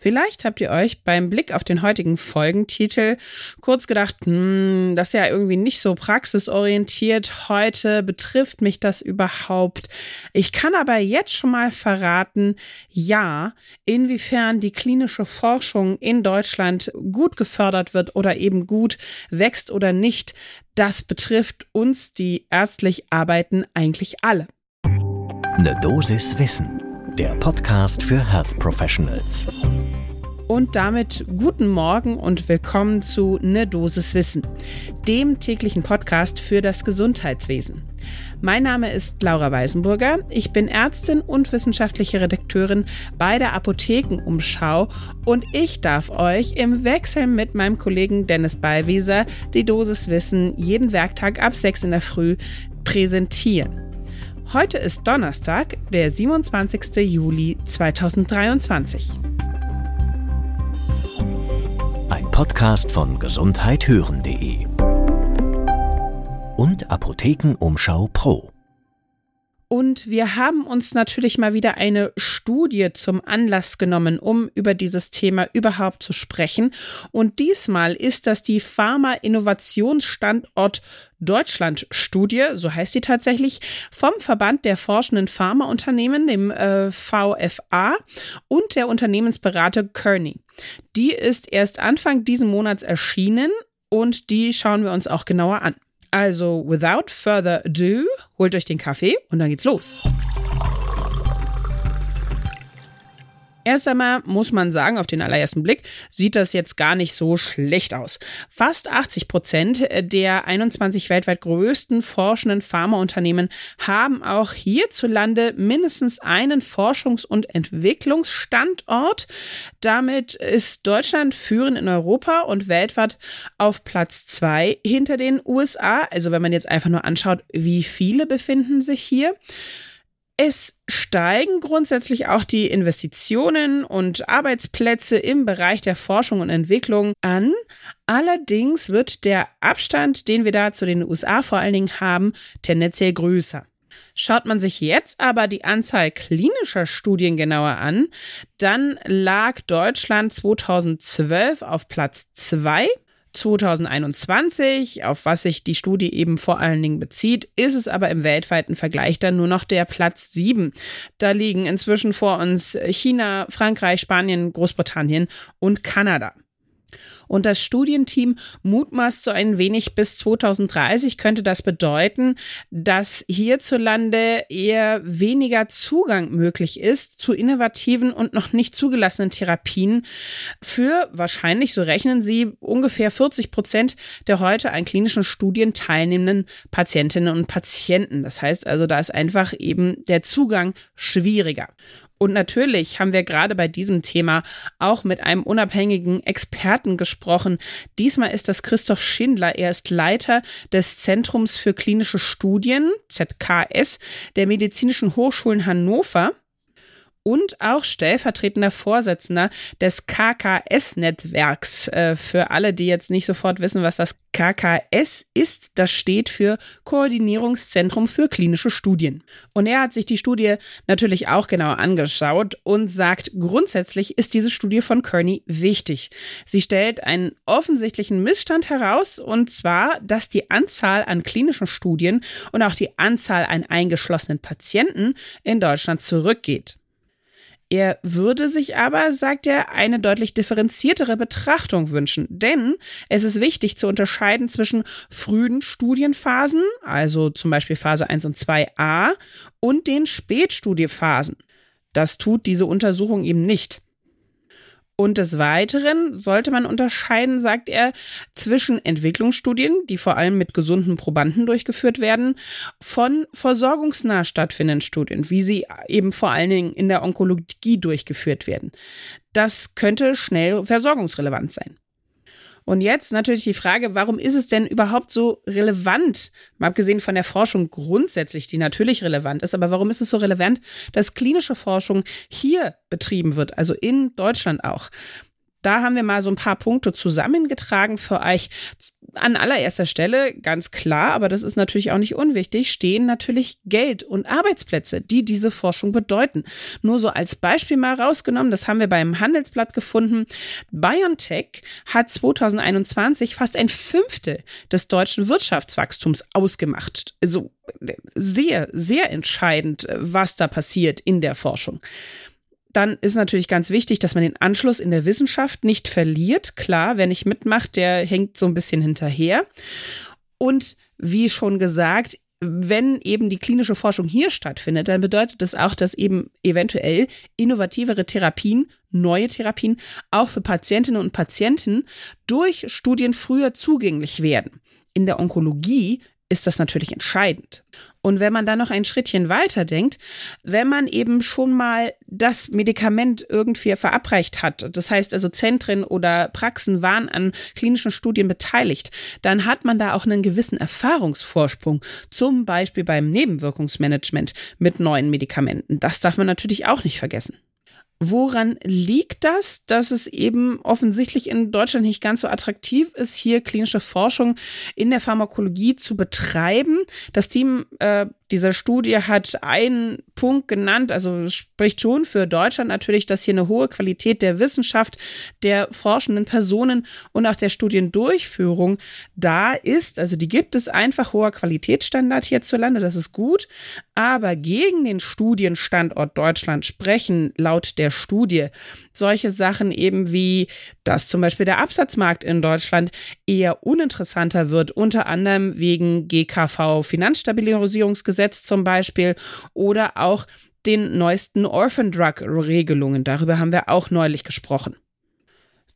Vielleicht habt ihr euch beim Blick auf den heutigen Folgentitel kurz gedacht, hm, das ist ja irgendwie nicht so praxisorientiert. Heute betrifft mich das überhaupt. Ich kann aber jetzt schon mal verraten, ja, inwiefern die klinische Forschung in Deutschland gut gefördert wird oder eben gut wächst oder nicht, das betrifft uns, die ärztlich arbeiten, eigentlich alle. Eine Dosis Wissen der Podcast für Health Professionals. Und damit guten Morgen und willkommen zu Ne Dosis Wissen, dem täglichen Podcast für das Gesundheitswesen. Mein Name ist Laura Weisenburger. Ich bin Ärztin und wissenschaftliche Redakteurin bei der Apothekenumschau und ich darf euch im Wechsel mit meinem Kollegen Dennis Ballwieser die Dosis Wissen jeden Werktag ab 6 in der Früh präsentieren. Heute ist Donnerstag, der 27. Juli 2023. Ein Podcast von gesundheithören.de und Apothekenumschau Pro. Und wir haben uns natürlich mal wieder eine Studie zum Anlass genommen, um über dieses Thema überhaupt zu sprechen. Und diesmal ist das die Pharma-Innovationsstandort Deutschland Studie, so heißt sie tatsächlich, vom Verband der forschenden Pharmaunternehmen, dem äh, VFA und der Unternehmensberater Kearney. Die ist erst Anfang diesen Monats erschienen und die schauen wir uns auch genauer an. Also, without further ado, holt euch den Kaffee und dann geht's los. Erst einmal muss man sagen, auf den allerersten Blick sieht das jetzt gar nicht so schlecht aus. Fast 80 Prozent der 21 weltweit größten forschenden Pharmaunternehmen haben auch hierzulande mindestens einen Forschungs- und Entwicklungsstandort. Damit ist Deutschland führend in Europa und weltweit auf Platz zwei hinter den USA. Also wenn man jetzt einfach nur anschaut, wie viele befinden sich hier. Es steigen grundsätzlich auch die Investitionen und Arbeitsplätze im Bereich der Forschung und Entwicklung an. Allerdings wird der Abstand, den wir da zu den USA vor allen Dingen haben, tendenziell größer. Schaut man sich jetzt aber die Anzahl klinischer Studien genauer an, dann lag Deutschland 2012 auf Platz 2 2021, auf was sich die Studie eben vor allen Dingen bezieht, ist es aber im weltweiten Vergleich dann nur noch der Platz 7. Da liegen inzwischen vor uns China, Frankreich, Spanien, Großbritannien und Kanada. Und das Studienteam mutmaßt so ein wenig bis 2030 könnte das bedeuten, dass hierzulande eher weniger Zugang möglich ist zu innovativen und noch nicht zugelassenen Therapien für wahrscheinlich, so rechnen sie, ungefähr 40 Prozent der heute an klinischen Studien teilnehmenden Patientinnen und Patienten. Das heißt also, da ist einfach eben der Zugang schwieriger. Und natürlich haben wir gerade bei diesem Thema auch mit einem unabhängigen Experten gesprochen. Diesmal ist das Christoph Schindler. Er ist Leiter des Zentrums für klinische Studien, ZKS, der Medizinischen Hochschulen Hannover und auch stellvertretender Vorsitzender des KKS-Netzwerks. Äh, für alle, die jetzt nicht sofort wissen, was das KKS ist, das steht für Koordinierungszentrum für klinische Studien. Und er hat sich die Studie natürlich auch genauer angeschaut und sagt, grundsätzlich ist diese Studie von Kearney wichtig. Sie stellt einen offensichtlichen Missstand heraus, und zwar, dass die Anzahl an klinischen Studien und auch die Anzahl an eingeschlossenen Patienten in Deutschland zurückgeht. Er würde sich aber, sagt er, eine deutlich differenziertere Betrachtung wünschen, denn es ist wichtig zu unterscheiden zwischen frühen Studienphasen, also zum Beispiel Phase 1 und 2a, und den Spätstudiephasen. Das tut diese Untersuchung eben nicht. Und des Weiteren sollte man unterscheiden, sagt er, zwischen Entwicklungsstudien, die vor allem mit gesunden Probanden durchgeführt werden, von versorgungsnah stattfindenden Studien, wie sie eben vor allen Dingen in der Onkologie durchgeführt werden. Das könnte schnell versorgungsrelevant sein. Und jetzt natürlich die Frage, warum ist es denn überhaupt so relevant, mal abgesehen von der Forschung grundsätzlich, die natürlich relevant ist, aber warum ist es so relevant, dass klinische Forschung hier betrieben wird, also in Deutschland auch? Da haben wir mal so ein paar Punkte zusammengetragen für euch. An allererster Stelle, ganz klar, aber das ist natürlich auch nicht unwichtig, stehen natürlich Geld und Arbeitsplätze, die diese Forschung bedeuten. Nur so als Beispiel mal rausgenommen, das haben wir beim Handelsblatt gefunden. BioNTech hat 2021 fast ein Fünftel des deutschen Wirtschaftswachstums ausgemacht. Also sehr, sehr entscheidend, was da passiert in der Forschung dann ist natürlich ganz wichtig, dass man den Anschluss in der Wissenschaft nicht verliert. Klar, wer nicht mitmacht, der hängt so ein bisschen hinterher. Und wie schon gesagt, wenn eben die klinische Forschung hier stattfindet, dann bedeutet das auch, dass eben eventuell innovativere Therapien, neue Therapien auch für Patientinnen und Patienten durch Studien früher zugänglich werden. In der Onkologie ist das natürlich entscheidend. Und wenn man dann noch ein Schrittchen weiter denkt, wenn man eben schon mal das Medikament irgendwie verabreicht hat, das heißt also Zentren oder Praxen waren an klinischen Studien beteiligt, dann hat man da auch einen gewissen Erfahrungsvorsprung, zum Beispiel beim Nebenwirkungsmanagement mit neuen Medikamenten. Das darf man natürlich auch nicht vergessen. Woran liegt das, dass es eben offensichtlich in Deutschland nicht ganz so attraktiv ist, hier klinische Forschung in der Pharmakologie zu betreiben? Das Team äh, dieser Studie hat einen Punkt genannt, also spricht schon für Deutschland natürlich, dass hier eine hohe Qualität der Wissenschaft, der forschenden Personen und auch der Studiendurchführung da ist. Also die gibt es einfach hoher Qualitätsstandard hierzulande, das ist gut. Aber gegen den Studienstandort Deutschland sprechen laut der Studie solche Sachen eben wie, dass zum Beispiel der Absatzmarkt in Deutschland eher uninteressanter wird, unter anderem wegen GKV Finanzstabilisierungsgesetz Gesetz zum Beispiel oder auch den neuesten Orphan Drug Regelungen. Darüber haben wir auch neulich gesprochen.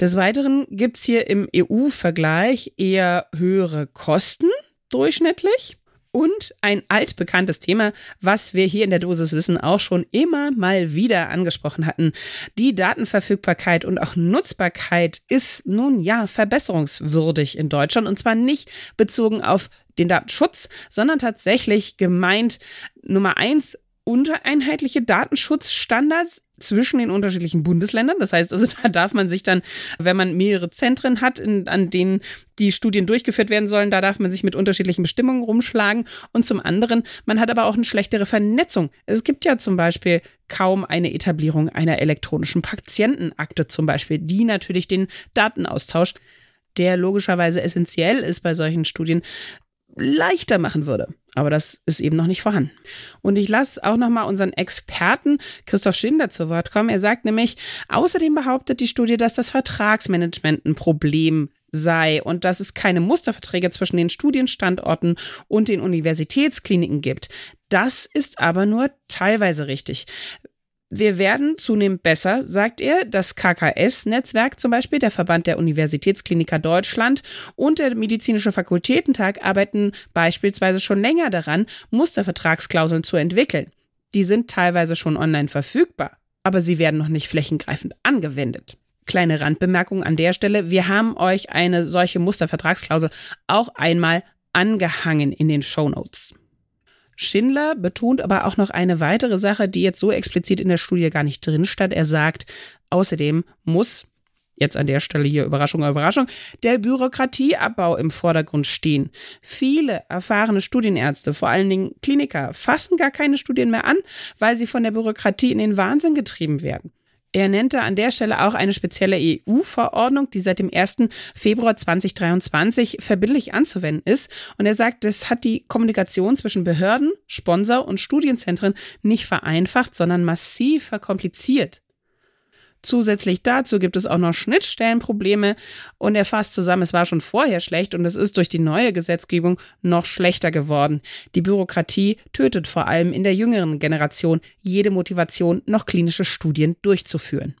Des Weiteren gibt es hier im EU-Vergleich eher höhere Kosten durchschnittlich. Und ein altbekanntes Thema, was wir hier in der Dosis Wissen auch schon immer mal wieder angesprochen hatten. Die Datenverfügbarkeit und auch Nutzbarkeit ist nun ja verbesserungswürdig in Deutschland und zwar nicht bezogen auf den Datenschutz, sondern tatsächlich gemeint Nummer eins untereinheitliche Datenschutzstandards zwischen den unterschiedlichen Bundesländern. Das heißt also, da darf man sich dann, wenn man mehrere Zentren hat, in, an denen die Studien durchgeführt werden sollen, da darf man sich mit unterschiedlichen Bestimmungen rumschlagen. Und zum anderen, man hat aber auch eine schlechtere Vernetzung. Es gibt ja zum Beispiel kaum eine Etablierung einer elektronischen Patientenakte zum Beispiel, die natürlich den Datenaustausch der logischerweise essentiell ist bei solchen Studien, leichter machen würde. Aber das ist eben noch nicht vorhanden. Und ich lasse auch nochmal unseren Experten Christoph Schinder zu Wort kommen. Er sagt nämlich, außerdem behauptet die Studie, dass das Vertragsmanagement ein Problem sei und dass es keine Musterverträge zwischen den Studienstandorten und den Universitätskliniken gibt. Das ist aber nur teilweise richtig. Wir werden zunehmend besser, sagt er. Das KKS-Netzwerk zum Beispiel, der Verband der Universitätskliniker Deutschland und der Medizinische Fakultätentag arbeiten beispielsweise schon länger daran, Mustervertragsklauseln zu entwickeln. Die sind teilweise schon online verfügbar, aber sie werden noch nicht flächengreifend angewendet. Kleine Randbemerkung an der Stelle. Wir haben euch eine solche Mustervertragsklausel auch einmal angehangen in den Show Notes. Schindler betont aber auch noch eine weitere Sache, die jetzt so explizit in der Studie gar nicht drin stand. Er sagt, außerdem muss jetzt an der Stelle hier Überraschung, Überraschung, der Bürokratieabbau im Vordergrund stehen. Viele erfahrene Studienärzte, vor allen Dingen Kliniker, fassen gar keine Studien mehr an, weil sie von der Bürokratie in den Wahnsinn getrieben werden. Er nannte an der Stelle auch eine spezielle EU-Verordnung, die seit dem 1. Februar 2023 verbindlich anzuwenden ist. Und er sagt, das hat die Kommunikation zwischen Behörden, Sponsor und Studienzentren nicht vereinfacht, sondern massiv verkompliziert. Zusätzlich dazu gibt es auch noch Schnittstellenprobleme und er fasst zusammen, es war schon vorher schlecht und es ist durch die neue Gesetzgebung noch schlechter geworden. Die Bürokratie tötet vor allem in der jüngeren Generation jede Motivation, noch klinische Studien durchzuführen.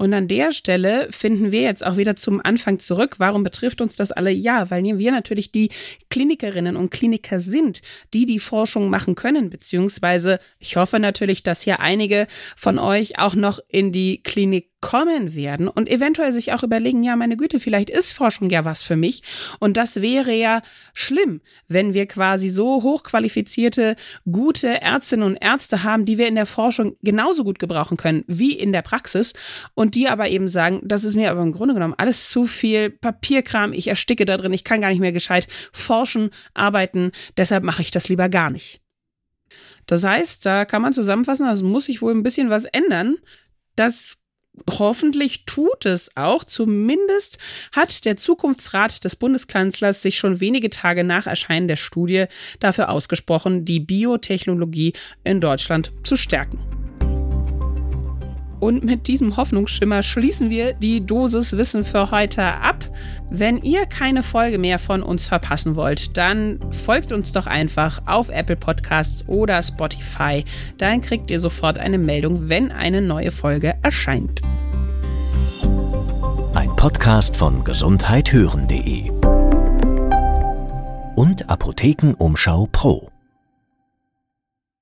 Und an der Stelle finden wir jetzt auch wieder zum Anfang zurück. Warum betrifft uns das alle? Ja, weil wir natürlich die Klinikerinnen und Kliniker sind, die die Forschung machen können, beziehungsweise ich hoffe natürlich, dass hier einige von euch auch noch in die Klinik kommen werden und eventuell sich auch überlegen, ja, meine Güte, vielleicht ist Forschung ja was für mich. Und das wäre ja schlimm, wenn wir quasi so hochqualifizierte, gute Ärztinnen und Ärzte haben, die wir in der Forschung genauso gut gebrauchen können wie in der Praxis und und die aber eben sagen, das ist mir aber im Grunde genommen alles zu viel Papierkram, ich ersticke da drin, ich kann gar nicht mehr gescheit forschen, arbeiten, deshalb mache ich das lieber gar nicht. Das heißt, da kann man zusammenfassen, also muss sich wohl ein bisschen was ändern. Das hoffentlich tut es auch. Zumindest hat der Zukunftsrat des Bundeskanzlers sich schon wenige Tage nach Erscheinen der Studie dafür ausgesprochen, die Biotechnologie in Deutschland zu stärken. Und mit diesem Hoffnungsschimmer schließen wir die Dosis Wissen für heute ab. Wenn ihr keine Folge mehr von uns verpassen wollt, dann folgt uns doch einfach auf Apple Podcasts oder Spotify. Dann kriegt ihr sofort eine Meldung, wenn eine neue Folge erscheint. Ein Podcast von gesundheithören.de und Apothekenumschau Pro.